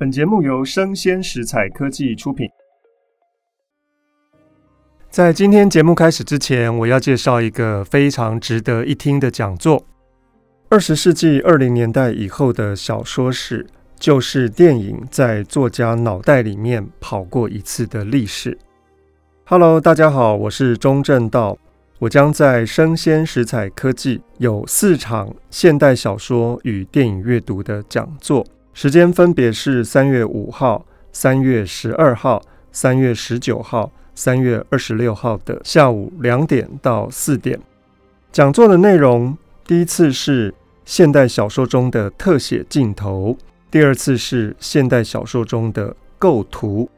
本节目由生鲜食采科技出品。在今天节目开始之前，我要介绍一个非常值得一听的讲座：二十世纪二零年代以后的小说史，就是电影在作家脑袋里面跑过一次的历史。Hello，大家好，我是钟正道。我将在生鲜食采科技有四场现代小说与电影阅读的讲座，时间分别是三月五号、三月十二号、三月十九号、三月二十六号的下午两点到四点。讲座的内容，第一次是现代小说中的特写镜头，第二次是现代小说中的构图，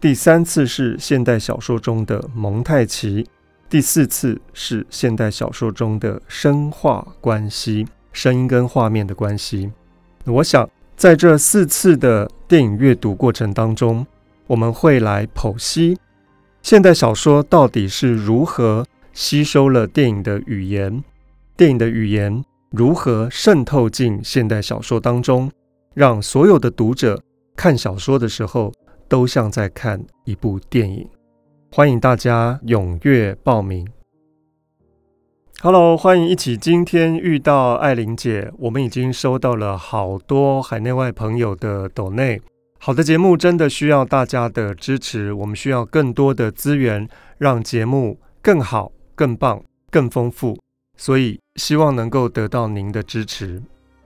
第三次是现代小说中的蒙太奇。第四次是现代小说中的声画关系，声音跟画面的关系。我想在这四次的电影阅读过程当中，我们会来剖析现代小说到底是如何吸收了电影的语言，电影的语言如何渗透进现代小说当中，让所有的读者看小说的时候都像在看一部电影。欢迎大家踊跃报名。Hello，欢迎一起今天遇到艾玲姐。我们已经收到了好多海内外朋友的抖内。好的节目真的需要大家的支持，我们需要更多的资源，让节目更好、更棒、更丰富。所以希望能够得到您的支持。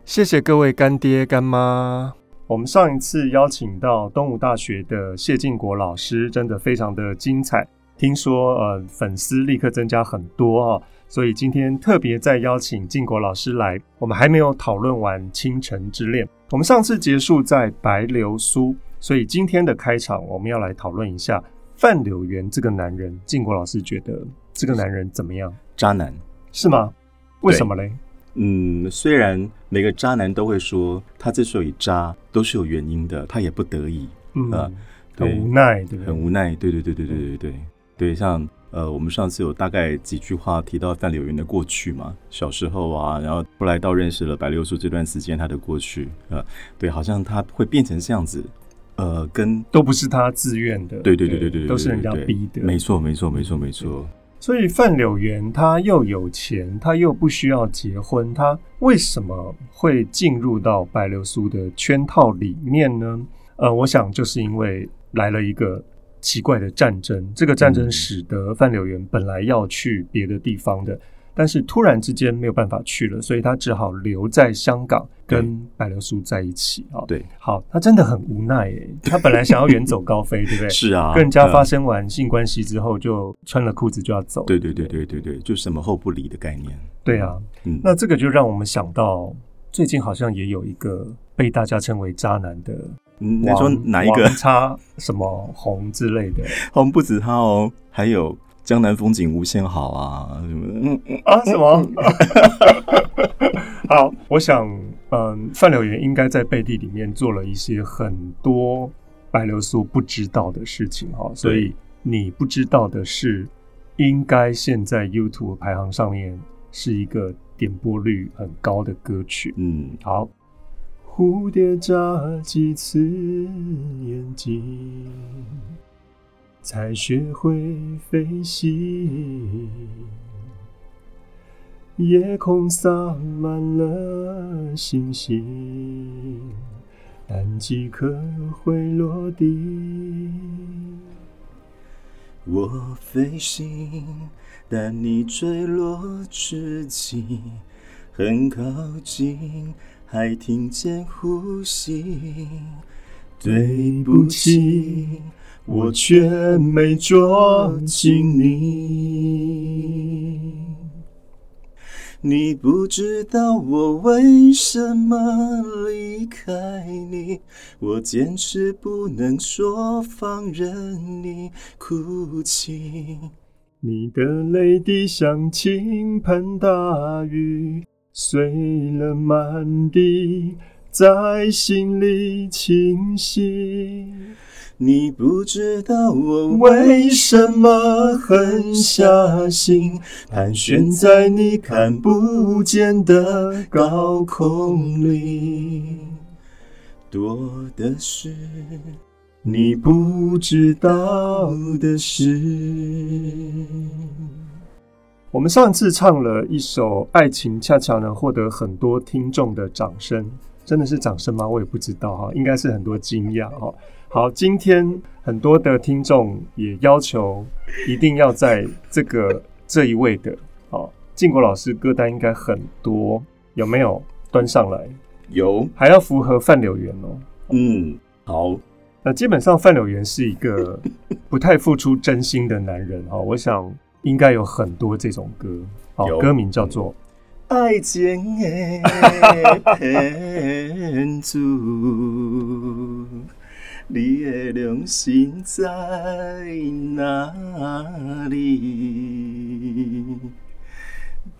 谢谢各位干爹干妈。我们上一次邀请到东吴大学的谢晋国老师，真的非常的精彩。听说呃粉丝立刻增加很多哦，所以今天特别再邀请晋国老师来。我们还没有讨论完《倾城之恋》，我们上次结束在白流苏，所以今天的开场我们要来讨论一下范柳原这个男人。晋国老师觉得这个男人怎么样？渣男是吗？为什么嘞？嗯，虽然每个渣男都会说他之所以渣都是有原因的，他也不得已，嗯，呃、很无奈，对，很无奈，对对对对对对对对，对，像呃，我们上次有大概几句话提到范柳原的过去嘛，小时候啊，然后后来到认识了白流苏这段时间他的过去，呃，对，好像他会变成这样子，呃，跟都不是他自愿的，对对对对对，都是人家逼的，没错没错没错没错。所以范柳原他又有钱，他又不需要结婚，他为什么会进入到白流苏的圈套里面呢？呃，我想就是因为来了一个奇怪的战争，这个战争使得范柳原本来要去别的地方的。但是突然之间没有办法去了，所以他只好留在香港跟白流苏在一起啊。对，好，他真的很无奈诶，他本来想要远走高飞，对不对？是啊，跟人家发生完性关系之后，就穿了裤子就要走。对对对对对对，就什么后不理的概念。对啊，嗯，那这个就让我们想到，最近好像也有一个被大家称为渣男的，嗯，你说哪一个？叉什么红之类的？红不止他哦，还有。江南风景无限好啊，什么？嗯嗯啊，什么？好，我想，嗯，范柳园应该在背地里面做了一些很多白流苏不知道的事情哈，所以你不知道的是，应该现在 YouTube 排行上面是一个点播率很高的歌曲。嗯，好。蝴蝶眨几次眼睛。才学会飞行，夜空洒满了星星，但几颗会落地。我飞行，但你坠落至今，很靠近，还听见呼吸。对不起。我却没捉紧你，你不知道我为什么离开你，我坚持不能说放任你哭泣。你的泪滴像倾盆大雨，碎了满地，在心里清晰。你不知道我为什么狠下心，盘旋在你看不见的高空里。多的是你不知道的事。我们上次唱了一首《爱情》，恰巧呢获得很多听众的掌声，真的是掌声吗？我也不知道哈，应该是很多惊讶哈。好，今天很多的听众也要求一定要在这个这一位的，好，晋国老师歌单应该很多，有没有端上来？有，还要符合范柳园哦。嗯，好，那基本上范柳园是一个不太付出真心的男人哈，我想。应该有很多这种歌，好，歌名叫做《爱情的骗子》，你的良心在哪里？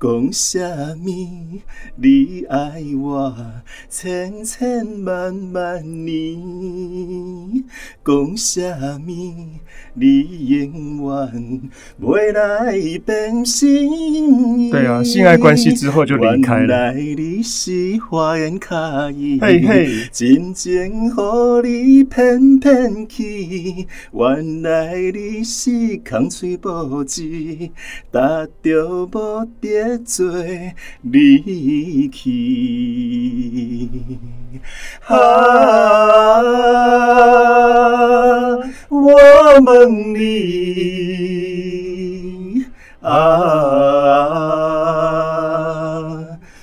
讲啥物？你爱我千千万万年。讲啥物？你永远未来变心。对啊，性爱关系之后就离开了。原来你是花言巧语，嘿嘿，真情予你骗骗去。原来你是。空嘴无舌，踏着无得做离去。啊，我问你，啊，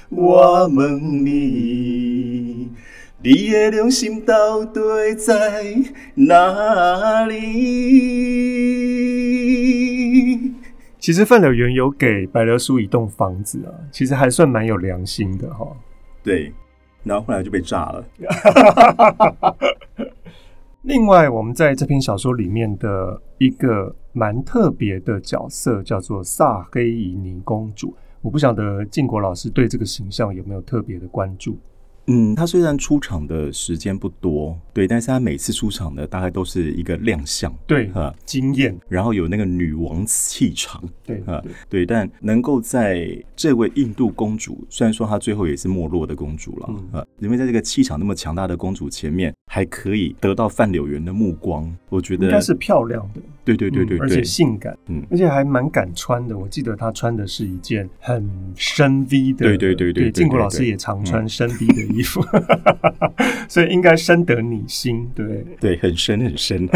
我问你，你的良心到底在哪里？其实范柳原有给白流苏一栋房子啊，其实还算蛮有良心的哈。对，然后后来就被炸了。另外，我们在这篇小说里面的一个蛮特别的角色叫做萨黑伊尼公主，我不晓得晋国老师对这个形象有没有特别的关注。嗯，他虽然出场的时间不多，对，但是他每次出场的，大概都是一个亮相，对，哈，惊艳，然后有那个女王气场，对，啊，对，但能够在这位印度公主，虽然说她最后也是没落的公主了，啊、嗯，因为在这个气场那么强大的公主前面，还可以得到范柳原的目光，我觉得应该是漂亮的，对对对对，对，而且性感，嗯，而且还蛮敢穿的，我记得她穿的是一件很深 V 的，对对对对，晋国老师也常穿深 V 的衣服。所以应该深得你心，对对，很深很深。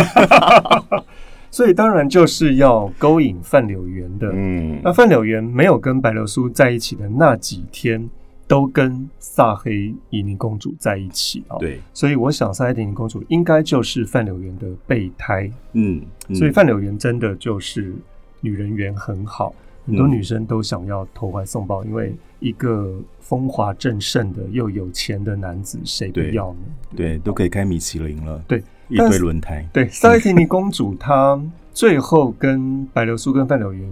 所以当然就是要勾引范柳原的。嗯，那范柳原没有跟白流苏在一起的那几天，都跟萨黑伊尼公主在一起啊。对，所以我想萨黑伊尼公主应该就是范柳园的备胎。嗯，嗯，所以范柳园真的就是女人缘很好。很多女生都想要投怀送抱，因为一个风华正盛的又有钱的男子，谁不要呢？对，对，都可以开米其林了。对，一堆轮胎。对，萨黑伊尼公主她最后跟白流苏跟范柳原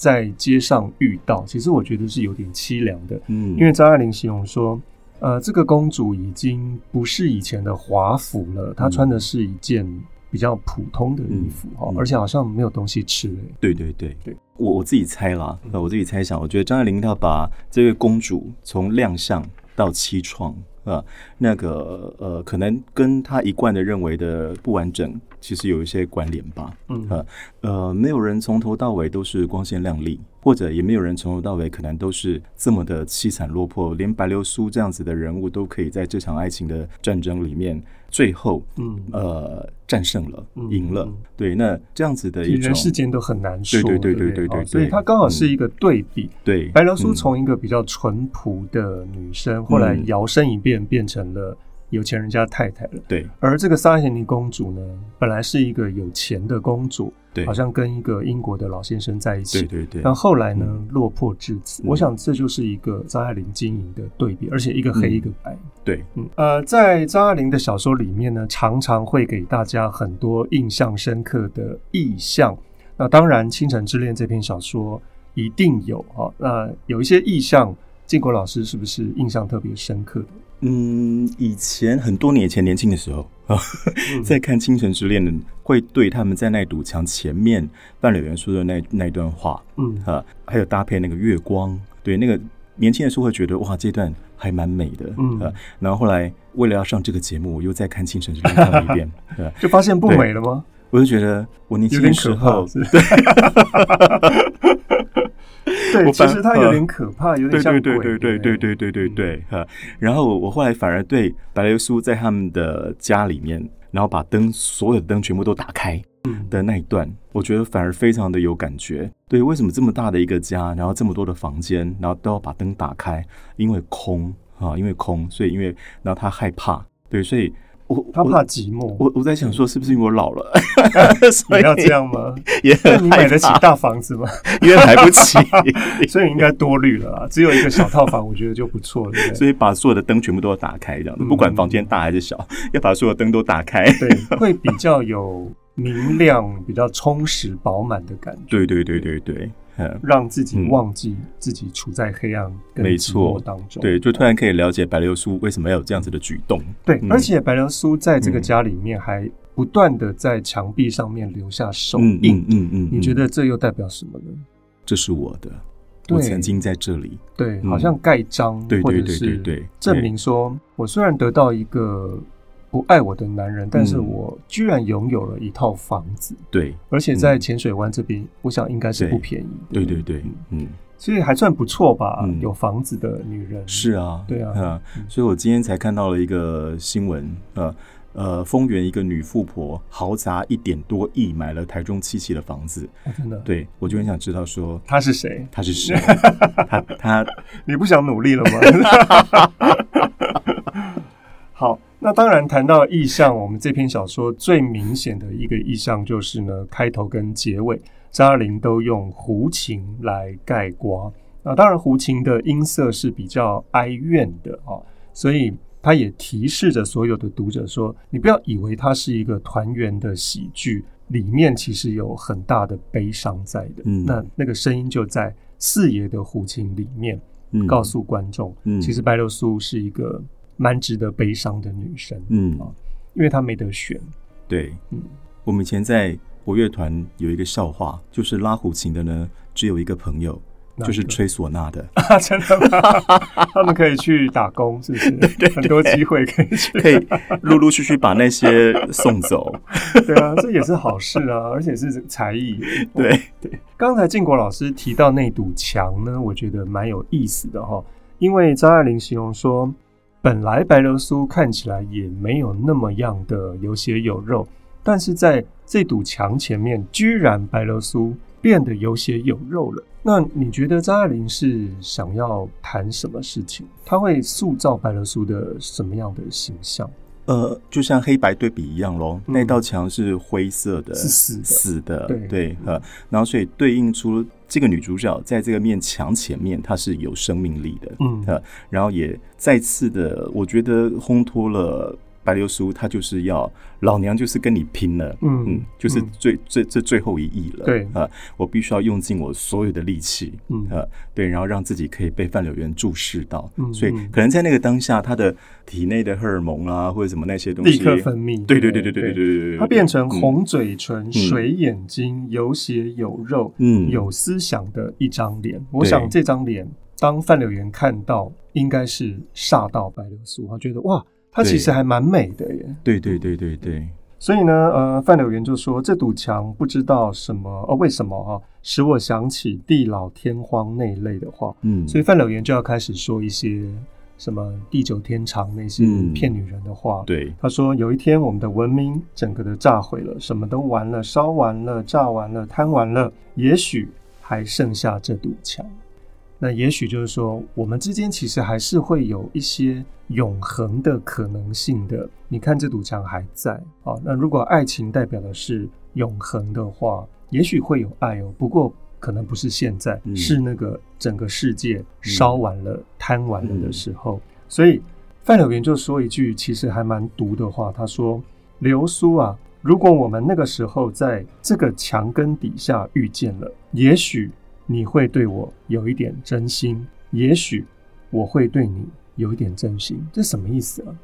在街上遇到，其实我觉得是有点凄凉的。嗯，因为张爱玲形容说，呃，这个公主已经不是以前的华服了，她穿的是一件。比较普通的衣服哈，嗯嗯、而且好像没有东西吃。对对对对，我我自己猜啦，我自己猜想，我觉得张爱玲她把这位公主从亮相到凄怆啊，那个呃，可能跟她一贯的认为的不完整，其实有一些关联吧。嗯。呃，呃，没有人从头到尾都是光鲜亮丽，或者也没有人从头到尾可能都是这么的凄惨落魄，连白流苏这样子的人物都可以在这场爱情的战争里面。最后，嗯，呃，战胜了，赢了，对，那这样子的一种人世间都很难说，对对对对对对，所以它刚好是一个对比，对，白流苏从一个比较淳朴的女生，后来摇身一变变成了有钱人家太太了，对，而这个萨黑伊尼公主呢，本来是一个有钱的公主。对，好像跟一个英国的老先生在一起，对对对。但后来呢，嗯、落魄至此。嗯、我想这就是一个张爱玲经营的对比，而且一个黑一个白。嗯、对，嗯，呃，在张爱玲的小说里面呢，常常会给大家很多印象深刻的意象。那当然，《倾城之恋》这篇小说一定有哈。那有一些意象，建国老师是不是印象特别深刻的？嗯，以前很多年前年轻的时候啊，在看《倾城之恋》的，会对他们在那堵墙前面伴柳元说的那那段话，嗯啊，还有搭配那个月光，对那个年轻的时候会觉得哇，这段还蛮美的，嗯啊。然后后来为了要上这个节目，我又再看《倾城之恋》看了一遍，就发现不美了吗？我就觉得我年轻的时候，对。对，其实它有点可怕，有点像鬼。对对对对对对对对对哈。然后我后来反而对白流苏在他们的家里面，然后把灯所有的灯全部都打开的那一段，我觉得反而非常的有感觉。对，为什么这么大的一个家，然后这么多的房间，然后都要把灯打开？因为空啊，因为空，所以因为然后他害怕，对，所以。我他怕寂寞，我我在想说，是不是因为我老了？你要这样吗？也很你买得起大房子吗？因为买不起，所以应该多虑了啊。只有一个小套房，我觉得就不错了。所以把所有的灯全部都要打开，这样子，不管房间大还是小，要把所有灯都打开，对，会比较有明亮、比较充实、饱满的感觉。对对对对对。让自己忘记自己处在黑暗跟寂寞当中，对，就突然可以了解白流苏为什么要有这样子的举动。对，嗯、而且白流苏在这个家里面还不断的在墙壁上面留下手印，嗯嗯嗯，嗯，你觉得这又代表什么呢？这是我的，我曾经在这里，对，好像盖章，对对对对对，证明说我虽然得到一个。不爱我的男人，但是我居然拥有了一套房子。对，而且在浅水湾这边，我想应该是不便宜。对对对，嗯，所以还算不错吧。有房子的女人是啊，对啊，所以我今天才看到了一个新闻，呃呃，丰原一个女富婆豪砸一点多亿买了台中七期的房子。真的，对我就很想知道说她是谁？她是谁？她 她，你不想努力了吗？好。那当然，谈到意象，我们这篇小说最明显的一个意象就是呢，开头跟结尾，张爱玲都用胡琴来概括。那当然，胡琴的音色是比较哀怨的啊，所以它也提示着所有的读者说，你不要以为它是一个团圆的喜剧，里面其实有很大的悲伤在的。嗯，那那个声音就在四爷的胡琴里面，告诉观众，嗯，其实白流苏是一个。蛮值得悲伤的女生，嗯，因为她没得选。对，嗯，我们以前在国乐团有一个笑话，就是拉胡琴的呢，只有一个朋友，就是吹唢呐的。啊，真的吗？他们可以去打工，是不是？对，很多机会可以去，可以陆陆续续把那些送走。对啊，这也是好事啊，而且是才艺。对对，刚才建国老师提到那堵墙呢，我觉得蛮有意思的哈，因为张爱玲形容说。本来白流苏看起来也没有那么样的有血有肉，但是在这堵墙前面，居然白流苏变得有血有肉了。那你觉得张爱玲是想要谈什么事情？她会塑造白流苏的什么样的形象？呃，就像黑白对比一样喽，嗯、那道墙是灰色的，是死的，死的，对。对，呃，然后所以对应出这个女主角在这个面墙前面，她是有生命力的，嗯，呃，然后也再次的，我觉得烘托了。白流苏，他就是要老娘就是跟你拼了，嗯嗯，就是最最这最后一役了，对啊，我必须要用尽我所有的力气，嗯啊，对，然后让自己可以被范柳原注视到，嗯，所以可能在那个当下，他的体内的荷尔蒙啊，或者什么那些东西立刻分泌，对对对对对对对对他，变成红嘴唇、水眼睛、有血有肉、嗯，有思想的一张脸。我想这张脸，当范柳原看到，应该是煞到白流苏，他觉得哇。它其实还蛮美的耶，对对对对对。所以呢，呃，范柳原就说这堵墙不知道什么哦，为什么哈、啊，使我想起地老天荒那一类的话。嗯，所以范柳原就要开始说一些什么地久天长那些骗女人的话。嗯、对，他说有一天我们的文明整个的炸毁了，什么都完了，烧完了，炸完了，贪完了，也许还剩下这堵墙。那也许就是说，我们之间其实还是会有一些永恒的可能性的。你看这堵墙还在啊。那如果爱情代表的是永恒的话，也许会有爱哦。不过可能不是现在，嗯、是那个整个世界烧完了、嗯、贪完了的时候。嗯、所以范柳原就说一句其实还蛮毒的话，他说：“流苏啊，如果我们那个时候在这个墙根底下遇见了，也许你会对我有一点真心，也许我会对你有一点真心。这什么意思啊？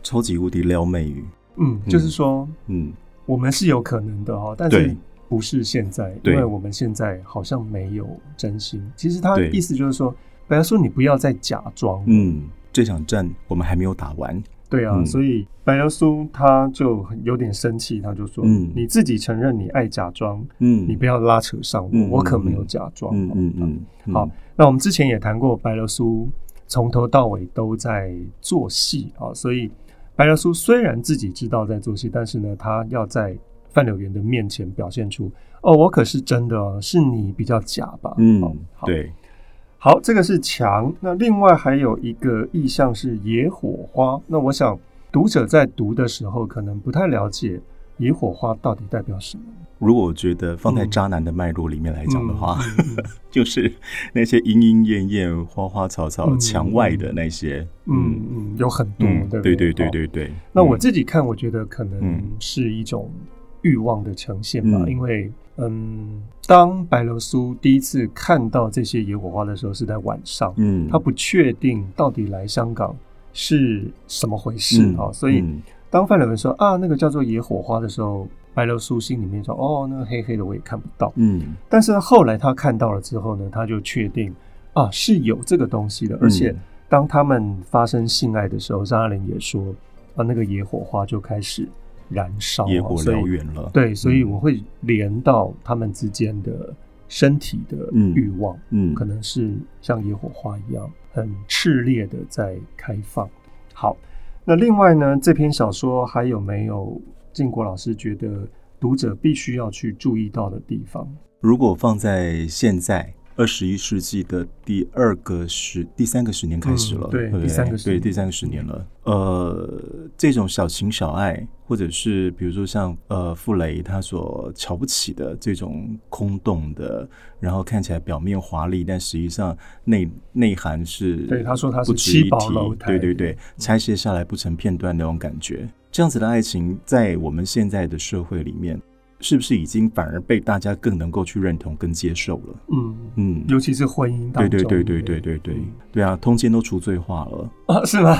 超级无敌撩妹语。嗯，就是说，嗯，我们是有可能的哦，但是不是现在，因为我们现在好像没有真心。其实他的意思就是说，本来说，你不要再假装。嗯，这场战我们还没有打完。对啊，嗯、所以白流苏他就有点生气，他就说：“嗯，你自己承认你爱假装，嗯，你不要拉扯上我，嗯、我可没有假装。嗯”嗯嗯嗯。好，那我们之前也谈过，白流苏从头到尾都在做戏啊，所以白流苏虽然自己知道在做戏，但是呢，他要在范柳原的面前表现出：“哦，我可是真的，是你比较假吧？”嗯，好对。好，这个是墙。那另外还有一个意象是野火花。那我想读者在读的时候可能不太了解野火花到底代表什么。如果我觉得放在渣男的脉络里面来讲的话，嗯、就是那些莺莺燕燕、花花草草、墙、嗯、外的那些，嗯嗯，有很多，对对对对对。那我自己看，我觉得可能是一种欲望的呈现吧，嗯、因为。嗯，当白流苏第一次看到这些野火花的时候，是在晚上。嗯，他不确定到底来香港是什么回事啊、嗯哦，所以当范柳文说啊，那个叫做野火花的时候，白流苏心里面说哦，那个黑黑的我也看不到。嗯，但是后来他看到了之后呢，他就确定啊是有这个东西的，而且当他们发生性爱的时候，张爱玲也说啊，那个野火花就开始。燃烧，野火燎原了。对，所以我会连到他们之间的身体的欲望，嗯，可能是像野火花一样，很炽烈的在开放。好，那另外呢，这篇小说还有没有靖国老师觉得读者必须要去注意到的地方？如果放在现在。二十一世纪的第二个十、第三个十年开始了，嗯、对，对，第三个十对第三个十年了。呃，这种小情小爱，或者是比如说像呃傅雷他所瞧不起的这种空洞的，然后看起来表面华丽，但实际上内内涵是，对他说他是七宝楼台，对对对，拆卸下来不成片段那种感觉，这样子的爱情在我们现在的社会里面。是不是已经反而被大家更能够去认同跟接受了？嗯嗯，尤其是婚姻当中，对对对对对对对对啊，通奸都除罪化了啊？是吗？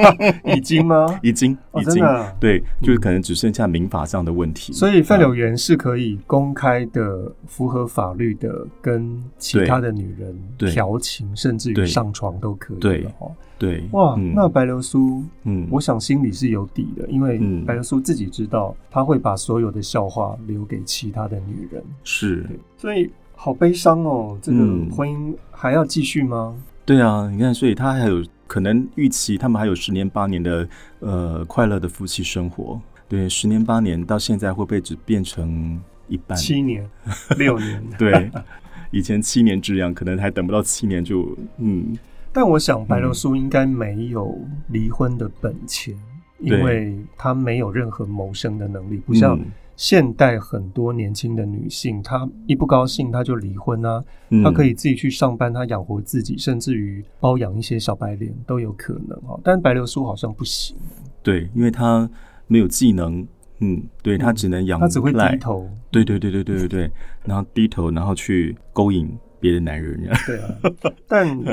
已经吗？已经已经对，就是可能只剩下民法上的问题。所以范柳园是可以公开的、符合法律的，跟其他的女人调情，甚至于上床都可以的哦。对，哇，那白流苏，嗯，我想心里是有底的，因为白流苏自己知道，他会把所有的笑话留给其他的女人，是，所以好悲伤哦，这个婚姻还要继续吗？对啊，你看，所以他还有可能预期他们还有十年八年的呃快乐的夫妻生活，对，十年八年到现在会不会只变成一半？七年、六年？对，以前七年之痒，可能还等不到七年就嗯。但我想，白流苏应该没有离婚的本钱，嗯、因为她没有任何谋生的能力，不像现代很多年轻的女性，她一不高兴她就离婚啊，她可以自己去上班，她养活自己，甚至于包养一些小白脸都有可能哈。但白流苏好像不行，对，因为她没有技能，嗯，对，她只能养，她只会低头，对对对对对对对，然后低头，然后去勾引别的男人，对啊，但。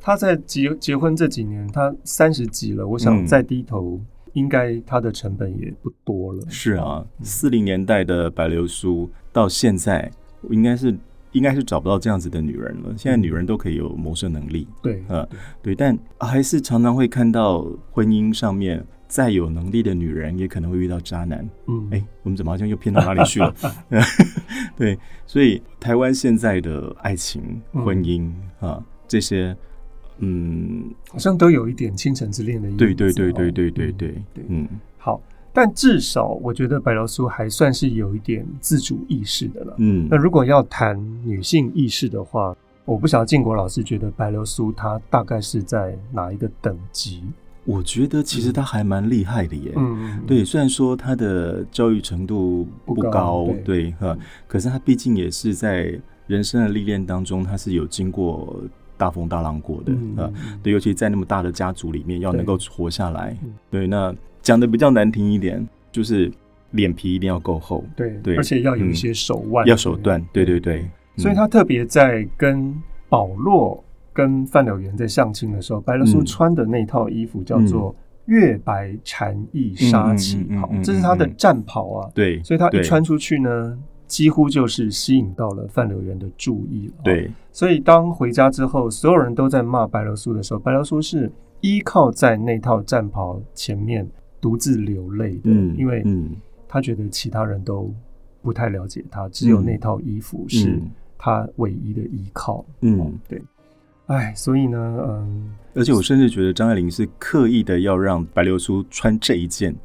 他在结结婚这几年，他三十几了，我想再低头，应该他的成本也不多了。是啊，四零年代的白流苏到现在，应该是应该是找不到这样子的女人了。现在女人都可以有谋生能力，对，呃，对，但还是常常会看到婚姻上面再有能力的女人，也可能会遇到渣男。嗯，哎，我们怎么好像又偏到哪里去了？对，所以台湾现在的爱情、婚姻啊这些。嗯，好像都有一点倾城之恋的意思。对对对对对对对，嗯，好，但至少我觉得白流苏还算是有一点自主意识的了。嗯，那如果要谈女性意识的话，我不晓得建国老师觉得白流苏她大概是在哪一个等级？我觉得其实她还蛮厉害的耶。嗯，对，虽然说她的教育程度不高，对哈，可是她毕竟也是在人生的历练当中，她是有经过。大风大浪过的啊，对，尤其在那么大的家族里面，要能够活下来，对，那讲的比较难听一点，就是脸皮一定要够厚，对对，而且要有一些手腕，要手段，对对对。所以他特别在跟保罗跟范柳园在相亲的时候，白流苏穿的那套衣服叫做月白蝉翼纱旗袍，这是他的战袍啊。对，所以他一穿出去呢，几乎就是吸引到了范柳园的注意了。对，所以当回家之后，所有人都在骂白流苏的时候，白流苏是依靠在那套战袍前面独自流泪的，因为他觉得其他人都不太了解他，只有那套衣服是他唯一的依靠。嗯，对。哎，所以呢，嗯，而且我甚至觉得张爱玲是刻意的要让白流苏穿这一件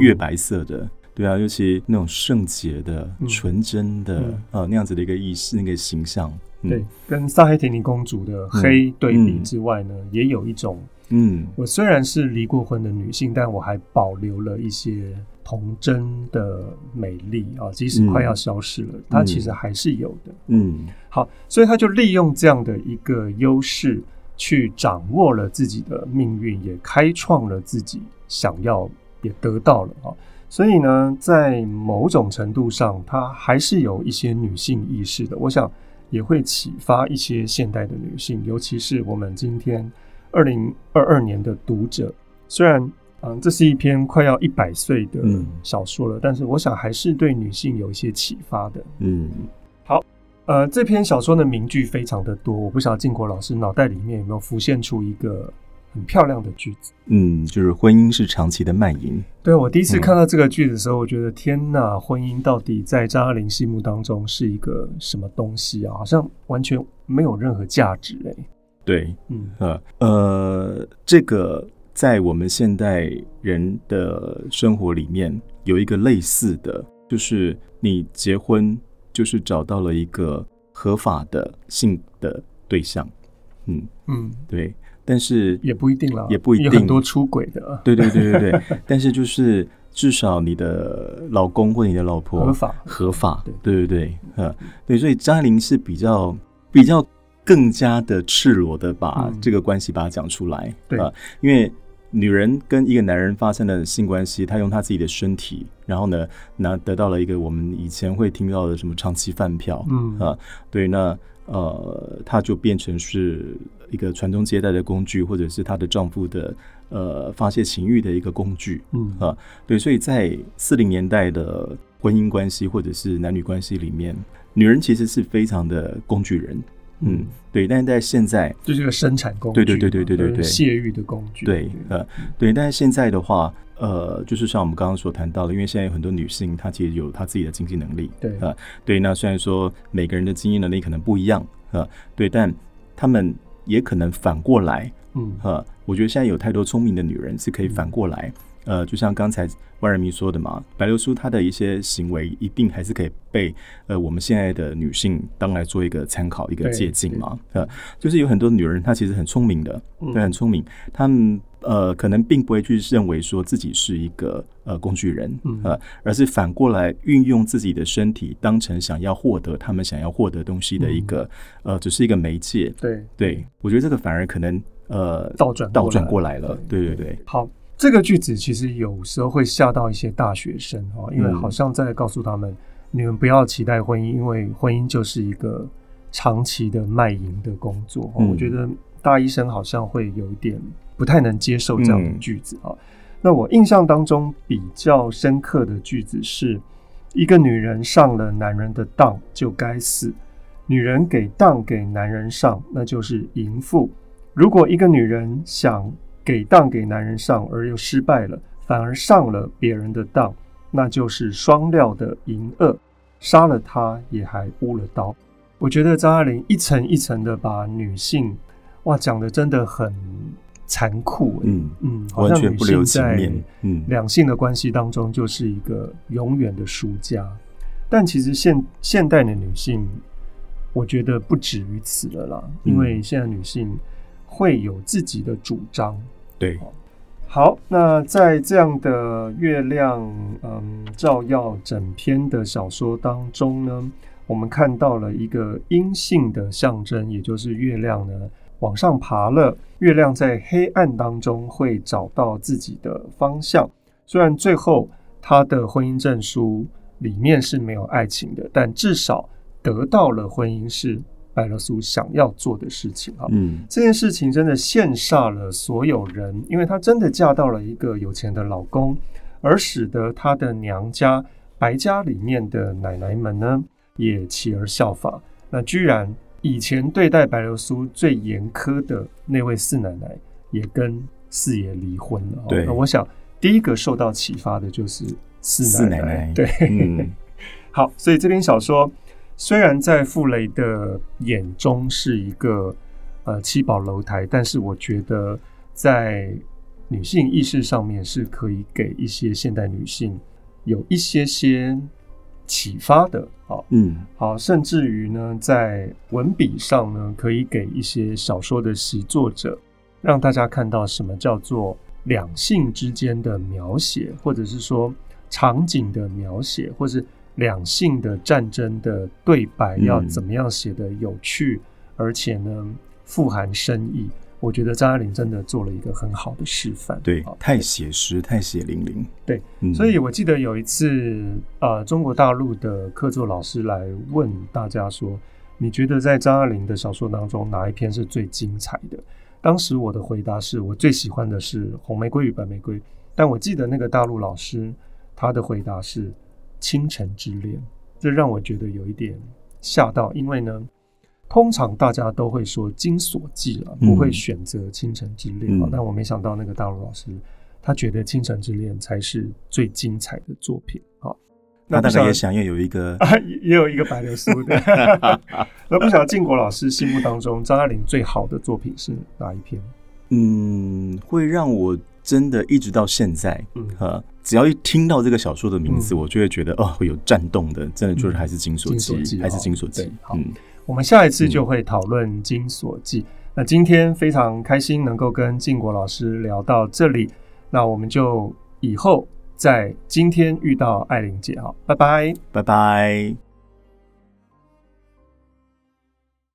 月白色的。对啊，尤其那种圣洁的、纯真的啊，那样子的一个意识，那个形象，对，跟萨黑提尼公主的黑对比之外呢，也有一种，嗯，我虽然是离过婚的女性，但我还保留了一些童真的美丽啊，即使快要消失了，它其实还是有的。嗯，好，所以她就利用这样的一个优势，去掌握了自己的命运，也开创了自己想要，也得到了啊。所以呢，在某种程度上，它还是有一些女性意识的。我想也会启发一些现代的女性，尤其是我们今天二零二二年的读者。虽然，嗯，这是一篇快要一百岁的小说了，嗯，但是我想还是对女性有一些启发的。嗯，好，呃，这篇小说的名句非常的多，我不晓得靖国老师脑袋里面有没有浮现出一个。很漂亮的句子，嗯，就是婚姻是长期的卖淫。对，我第一次看到这个句子的时候，我觉得天哪，婚姻到底在张爱玲心目当中是一个什么东西啊？好像完全没有任何价值哎。对，嗯呃呃，这个在我们现代人的生活里面有一个类似的，就是你结婚就是找到了一个合法的性的对象，嗯嗯，对。但是也不一定了，也不一定，有很多出轨的。对对对对对，但是就是至少你的老公或你的老婆合法。合法，对。对对，嗯，对，所以张爱玲是比较比较更加的赤裸的把这个关系把它讲出来，对。啊，因为女人跟一个男人发生了性关系，她用她自己的身体，然后呢，拿得到了一个我们以前会听到的什么长期饭票，嗯啊，对，那呃，她就变成是。一个传宗接代的工具，或者是她的丈夫的呃发泄情欲的一个工具，嗯啊，对，所以在四零年代的婚姻关系或者是男女关系里面，女人其实是非常的工具人，嗯，对，但是在现在就是个生产工具，对对对对对对对，泄欲的工具，对，呃，对，但是现在的话，呃，就是像我们刚刚所谈到的，因为现在有很多女性，她其实有她自己的经济能力，对。啊，对，那虽然说每个人的经济能力可能不一样啊，对，但她们。也可能反过来，嗯，哈，我觉得现在有太多聪明的女人是可以反过来，嗯、呃，就像刚才万人迷说的嘛，白流苏她的一些行为一定还是可以被呃我们现在的女性当来做一个参考、一个借鉴嘛，呃，就是有很多女人她其实很聪明的，对，很聪明，她们。呃，可能并不会去认为说自己是一个呃工具人，呃，而是反过来运用自己的身体当成想要获得他们想要获得东西的一个呃，只是一个媒介。对，对我觉得这个反而可能呃倒转倒转过来了。对对对。好，这个句子其实有时候会吓到一些大学生哦，因为好像在告诉他们，你们不要期待婚姻，因为婚姻就是一个长期的卖淫的工作。我觉得大医生好像会有一点。不太能接受这样的句子啊。嗯。那我印象当中比较深刻的句子是：一个女人上了男人的当就该死，女人给当给男人上，那就是淫妇。如果一个女人想给当给男人上而又失败了，反而上了别人的当，那就是双料的淫恶，杀了他也还污了刀。我觉得张爱玲一层一层的把女性哇讲的真的很。残酷，嗯嗯，好像女性在两性的关系当中就是一个永远的输家。但其实现现代的女性，我觉得不止于此了啦，因为现在女性会有自己的主张。对，好，那在这样的月亮嗯照耀整篇的小说当中呢，我们看到了一个阴性的象征，也就是月亮呢。往上爬了，月亮在黑暗当中会找到自己的方向。虽然最后他的婚姻证书里面是没有爱情的，但至少得到了婚姻是白流苏想要做的事情啊。嗯，这件事情真的羡煞了所有人，因为她真的嫁到了一个有钱的老公，而使得她的娘家白家里面的奶奶们呢也起而效法。那居然以前对待白流苏最严苛的那位四奶奶也跟四爷离婚了。对，那我想第一个受到启发的就是四奶奶。奶奶对，嗯，好，所以这篇小说虽然在傅雷的眼中是一个呃七宝楼台，但是我觉得在女性意识上面是可以给一些现代女性有一些些。启发的，好，嗯，好，甚至于呢，在文笔上呢，可以给一些小说的习作者，让大家看到什么叫做两性之间的描写，或者是说场景的描写，或是两性的战争的对白，要怎么样写得有趣，而且呢，富含深意。我觉得张爱玲真的做了一个很好的示范，对，太写实，太血淋淋。对，嗯、所以我记得有一次，呃，中国大陆的客座老师来问大家说：“你觉得在张爱玲的小说当中，哪一篇是最精彩的？”当时我的回答是我最喜欢的是《红玫瑰与白玫瑰》，但我记得那个大陆老师他的回答是《倾城之恋》，这让我觉得有一点吓到，因为呢。通常大家都会说《金锁记》了，不会选择《倾城之恋》啊。但我没想到那个大陆老师，他觉得《倾城之恋》才是最精彩的作品啊。那大概也想要有一个，也有一个白流苏的。那不晓得靖国老师心目当中，张爱玲最好的作品是哪一篇？嗯，会让我真的一直到现在，嗯，只要一听到这个小说的名字，我就会觉得哦，会有战动的，真的就是还是《金锁记》，还是《金锁记》。好。我们下一次就会讨论《金锁记》。那今天非常开心能够跟靖国老师聊到这里，那我们就以后在今天遇到艾琳姐，好，拜拜，拜拜。